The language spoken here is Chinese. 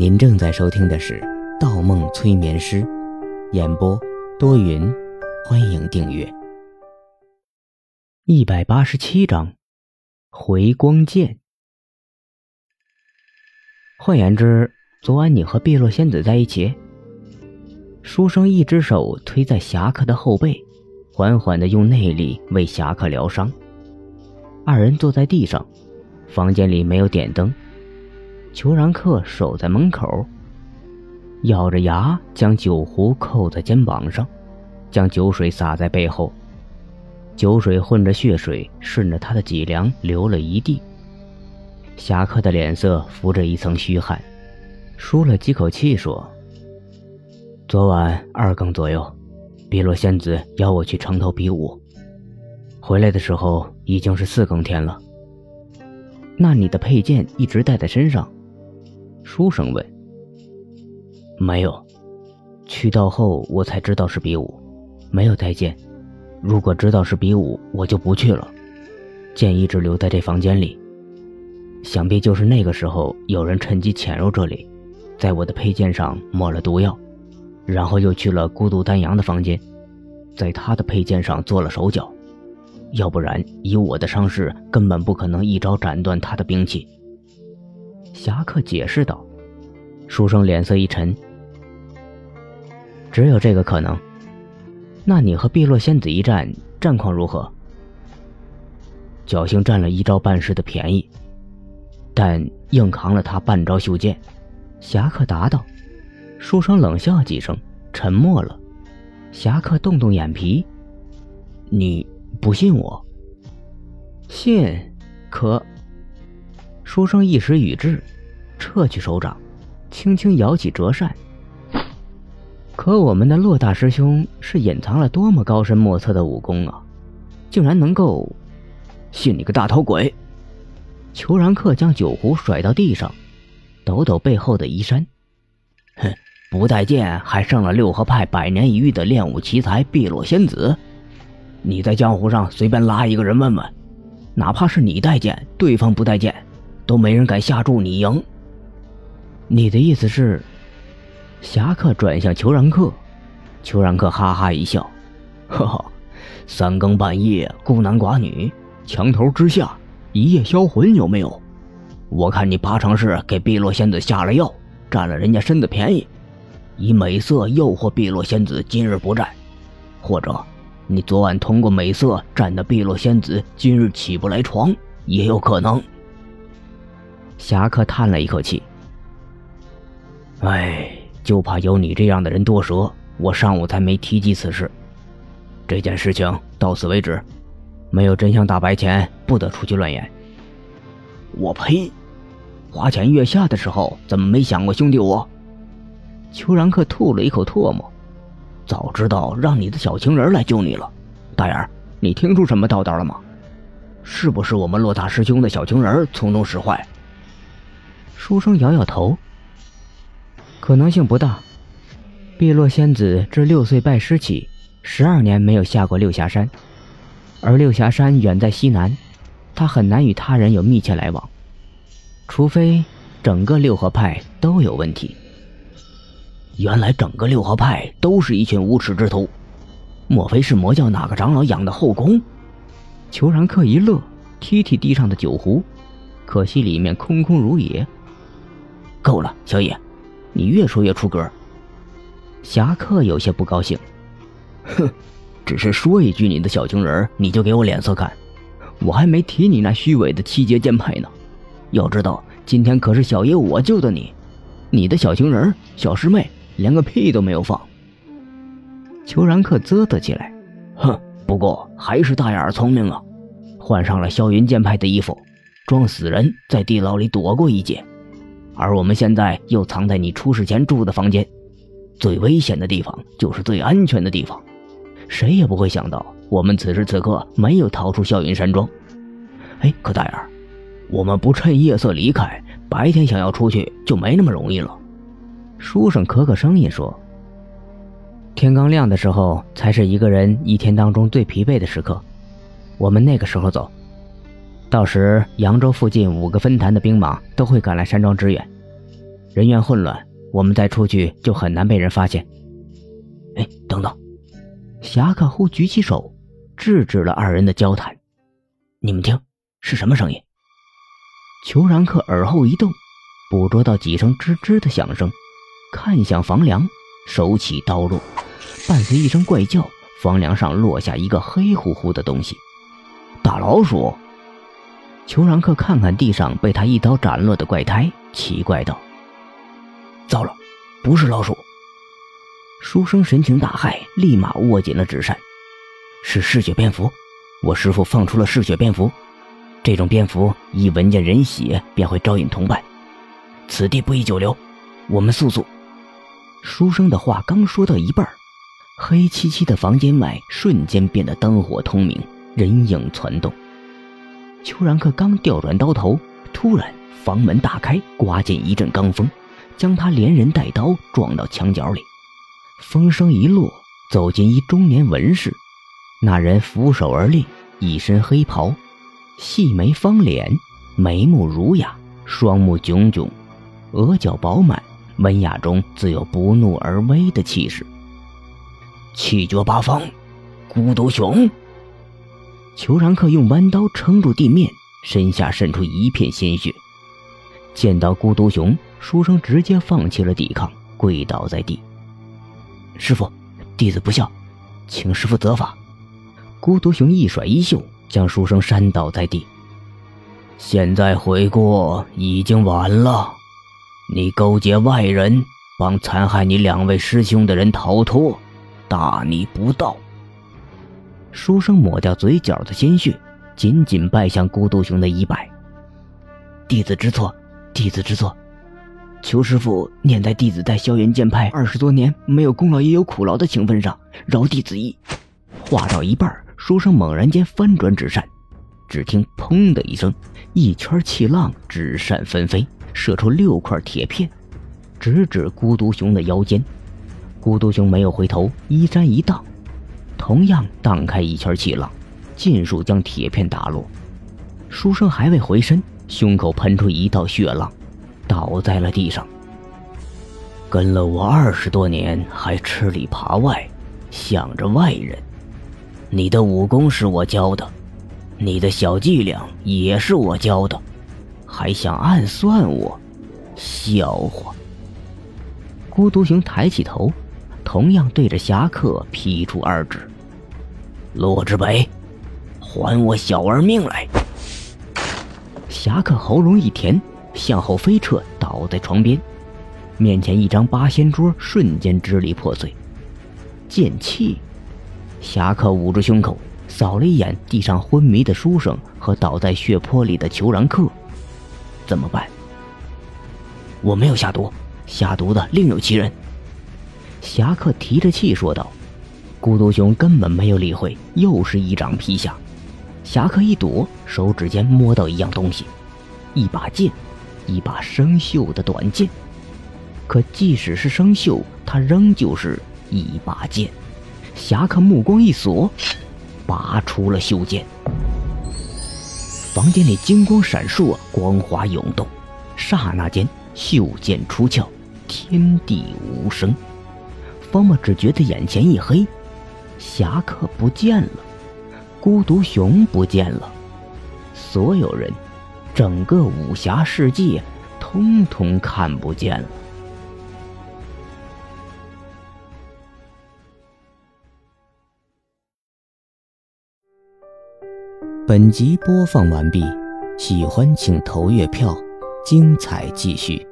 您正在收听的是《盗梦催眠师》，演播多云，欢迎订阅。一百八十七章，回光剑。换言之，昨晚你和碧落仙子在一起。书生一只手推在侠客的后背，缓缓的用内力为侠客疗伤。二人坐在地上，房间里没有点灯。裘然克守在门口，咬着牙将酒壶扣在肩膀上，将酒水洒在背后。酒水混着血水，顺着他的脊梁流了一地。侠客的脸色浮着一层虚汗，舒了几口气说：“昨晚二更左右，碧落仙子邀我去城头比武，回来的时候已经是四更天了。那你的佩剑一直带在身上？”书生问：“没有，去到后我才知道是比武，没有带剑。如果知道是比武，我就不去了。剑一直留在这房间里，想必就是那个时候有人趁机潜入这里，在我的佩剑上抹了毒药，然后又去了孤独丹阳的房间，在他的佩剑上做了手脚。要不然，以我的伤势，根本不可能一招斩断他的兵器。”侠客解释道。书生脸色一沉，只有这个可能。那你和碧落仙子一战，战况如何？侥幸占了一招半式的便宜，但硬扛了他半招袖剑。侠客答道。书生冷笑几声，沉默了。侠客动动眼皮：“你不信我？信？可……”书生一时语滞，撤去手掌。轻轻摇起折扇，可我们的骆大师兄是隐藏了多么高深莫测的武功啊！竟然能够信你个大头鬼！裘然克将酒壶甩到地上，抖抖背后的衣衫，哼，不待见还胜了六合派百年一遇的练武奇才碧落仙子。你在江湖上随便拉一个人问问，哪怕是你待见，对方不待见，都没人敢下注你赢。你的意思是？侠客转向裘然客，裘然客哈哈一笑，呵呵，三更半夜孤男寡女，墙头之下一夜销魂有没有？我看你八成是给碧落仙子下了药，占了人家身子便宜，以美色诱惑碧落仙子今日不战，或者你昨晚通过美色占的碧落仙子今日起不来床，也有可能。侠客叹了一口气。哎，就怕有你这样的人多舌，我上午才没提及此事。这件事情到此为止，没有真相大白前，不得出去乱言。我呸！花前月下的时候，怎么没想过兄弟我？邱然克吐了一口唾沫，早知道让你的小情人来救你了。大眼儿，你听出什么道道了吗？是不是我们洛大师兄的小情人从中使坏？书生摇摇头。可能性不大。碧落仙子自六岁拜师起，十二年没有下过六霞山，而六霞山远在西南，她很难与他人有密切来往，除非整个六合派都有问题。原来整个六合派都是一群无耻之徒，莫非是魔教哪个长老养的后宫？裘然客一乐，踢踢地上的酒壶，可惜里面空空如也。够了，小野。你越说越出格。侠客有些不高兴，哼，只是说一句你的小情人，你就给我脸色看？我还没提你那虚伪的七节剑派呢。要知道，今天可是小爷我救的你，你的小情人、小师妹连个屁都没有放。裘然克啧啧起来，哼，不过还是大眼儿聪明啊，换上了霄云剑派的衣服，装死人，在地牢里躲过一劫。而我们现在又藏在你出事前住的房间，最危险的地方就是最安全的地方。谁也不会想到，我们此时此刻没有逃出笑云山庄。哎，可大眼，我们不趁夜色离开，白天想要出去就没那么容易了。书生咳咳声音说：“天刚亮的时候，才是一个人一天当中最疲惫的时刻。我们那个时候走。”到时扬州附近五个分坛的兵马都会赶来山庄支援，人员混乱，我们再出去就很难被人发现。哎，等等！侠客忽举起手，制止了二人的交谈。你们听，是什么声音？裘然克耳后一动，捕捉到几声吱吱的响声，看向房梁，手起刀落，伴随一声怪叫，房梁上落下一个黑乎乎的东西。大老鼠！裘然克看看地上被他一刀斩落的怪胎，奇怪道：“糟了，不是老鼠！”书生神情大骇，立马握紧了纸扇。是嗜血蝙蝠，我师父放出了嗜血蝙蝠。这种蝙蝠一闻见人血便会招引同伴，此地不宜久留，我们速速。书生的话刚说到一半，黑漆漆的房间外瞬间变得灯火通明，人影攒动。邱然克刚调转刀头，突然房门大开，刮进一阵罡风，将他连人带刀撞到墙角里。风声一落，走进一中年文士。那人俯首而立，一身黑袍，细眉方脸，眉目儒雅，双目炯炯，额角饱满，文雅中自有不怒而威的气势。气绝八方，孤独雄。裘然克用弯刀撑住地面，身下渗出一片鲜血。见到孤独熊，书生直接放弃了抵抗，跪倒在地。师傅，弟子不孝，请师傅责罚。孤独熊一甩衣袖，将书生扇倒在地。现在悔过已经晚了，你勾结外人，帮残害你两位师兄的人逃脱，大逆不道。书生抹掉嘴角的鲜血，紧紧拜向孤独熊的衣摆。弟子知错，弟子知错。求师傅念在弟子在萧炎剑派二十多年没有功劳也有苦劳的情分上，饶弟子一。话到一半，书生猛然间翻转纸扇，只听“砰”的一声，一圈气浪，纸扇纷飞，射出六块铁片，直指孤独熊的腰间。孤独熊没有回头，衣衫一荡，同样荡开一圈气浪，尽数将铁片打落。书生还未回身，胸口喷出一道血浪。倒在了地上。跟了我二十多年，还吃里扒外，想着外人。你的武功是我教的，你的小伎俩也是我教的，还想暗算我？笑话！孤独熊抬起头，同样对着侠客劈出二指。洛之北，还我小儿命来！侠客喉咙一甜。向后飞撤，倒在床边，面前一张八仙桌瞬间支离破碎。剑气，侠客捂住胸口，扫了一眼地上昏迷的书生和倒在血泊里的裘然客，怎么办？我没有下毒，下毒的另有其人。侠客提着气说道。孤独熊根本没有理会，又是一掌劈下。侠客一躲，手指间摸到一样东西，一把剑。一把生锈的短剑，可即使是生锈，它仍旧是一把剑。侠客目光一锁，拔出了锈剑。房间里金光闪烁，光华涌动，刹那间锈剑出鞘，天地无声。方莫只觉得眼前一黑，侠客不见了，孤独熊不见了，所有人。整个武侠世界，通通看不见了。本集播放完毕，喜欢请投月票，精彩继续。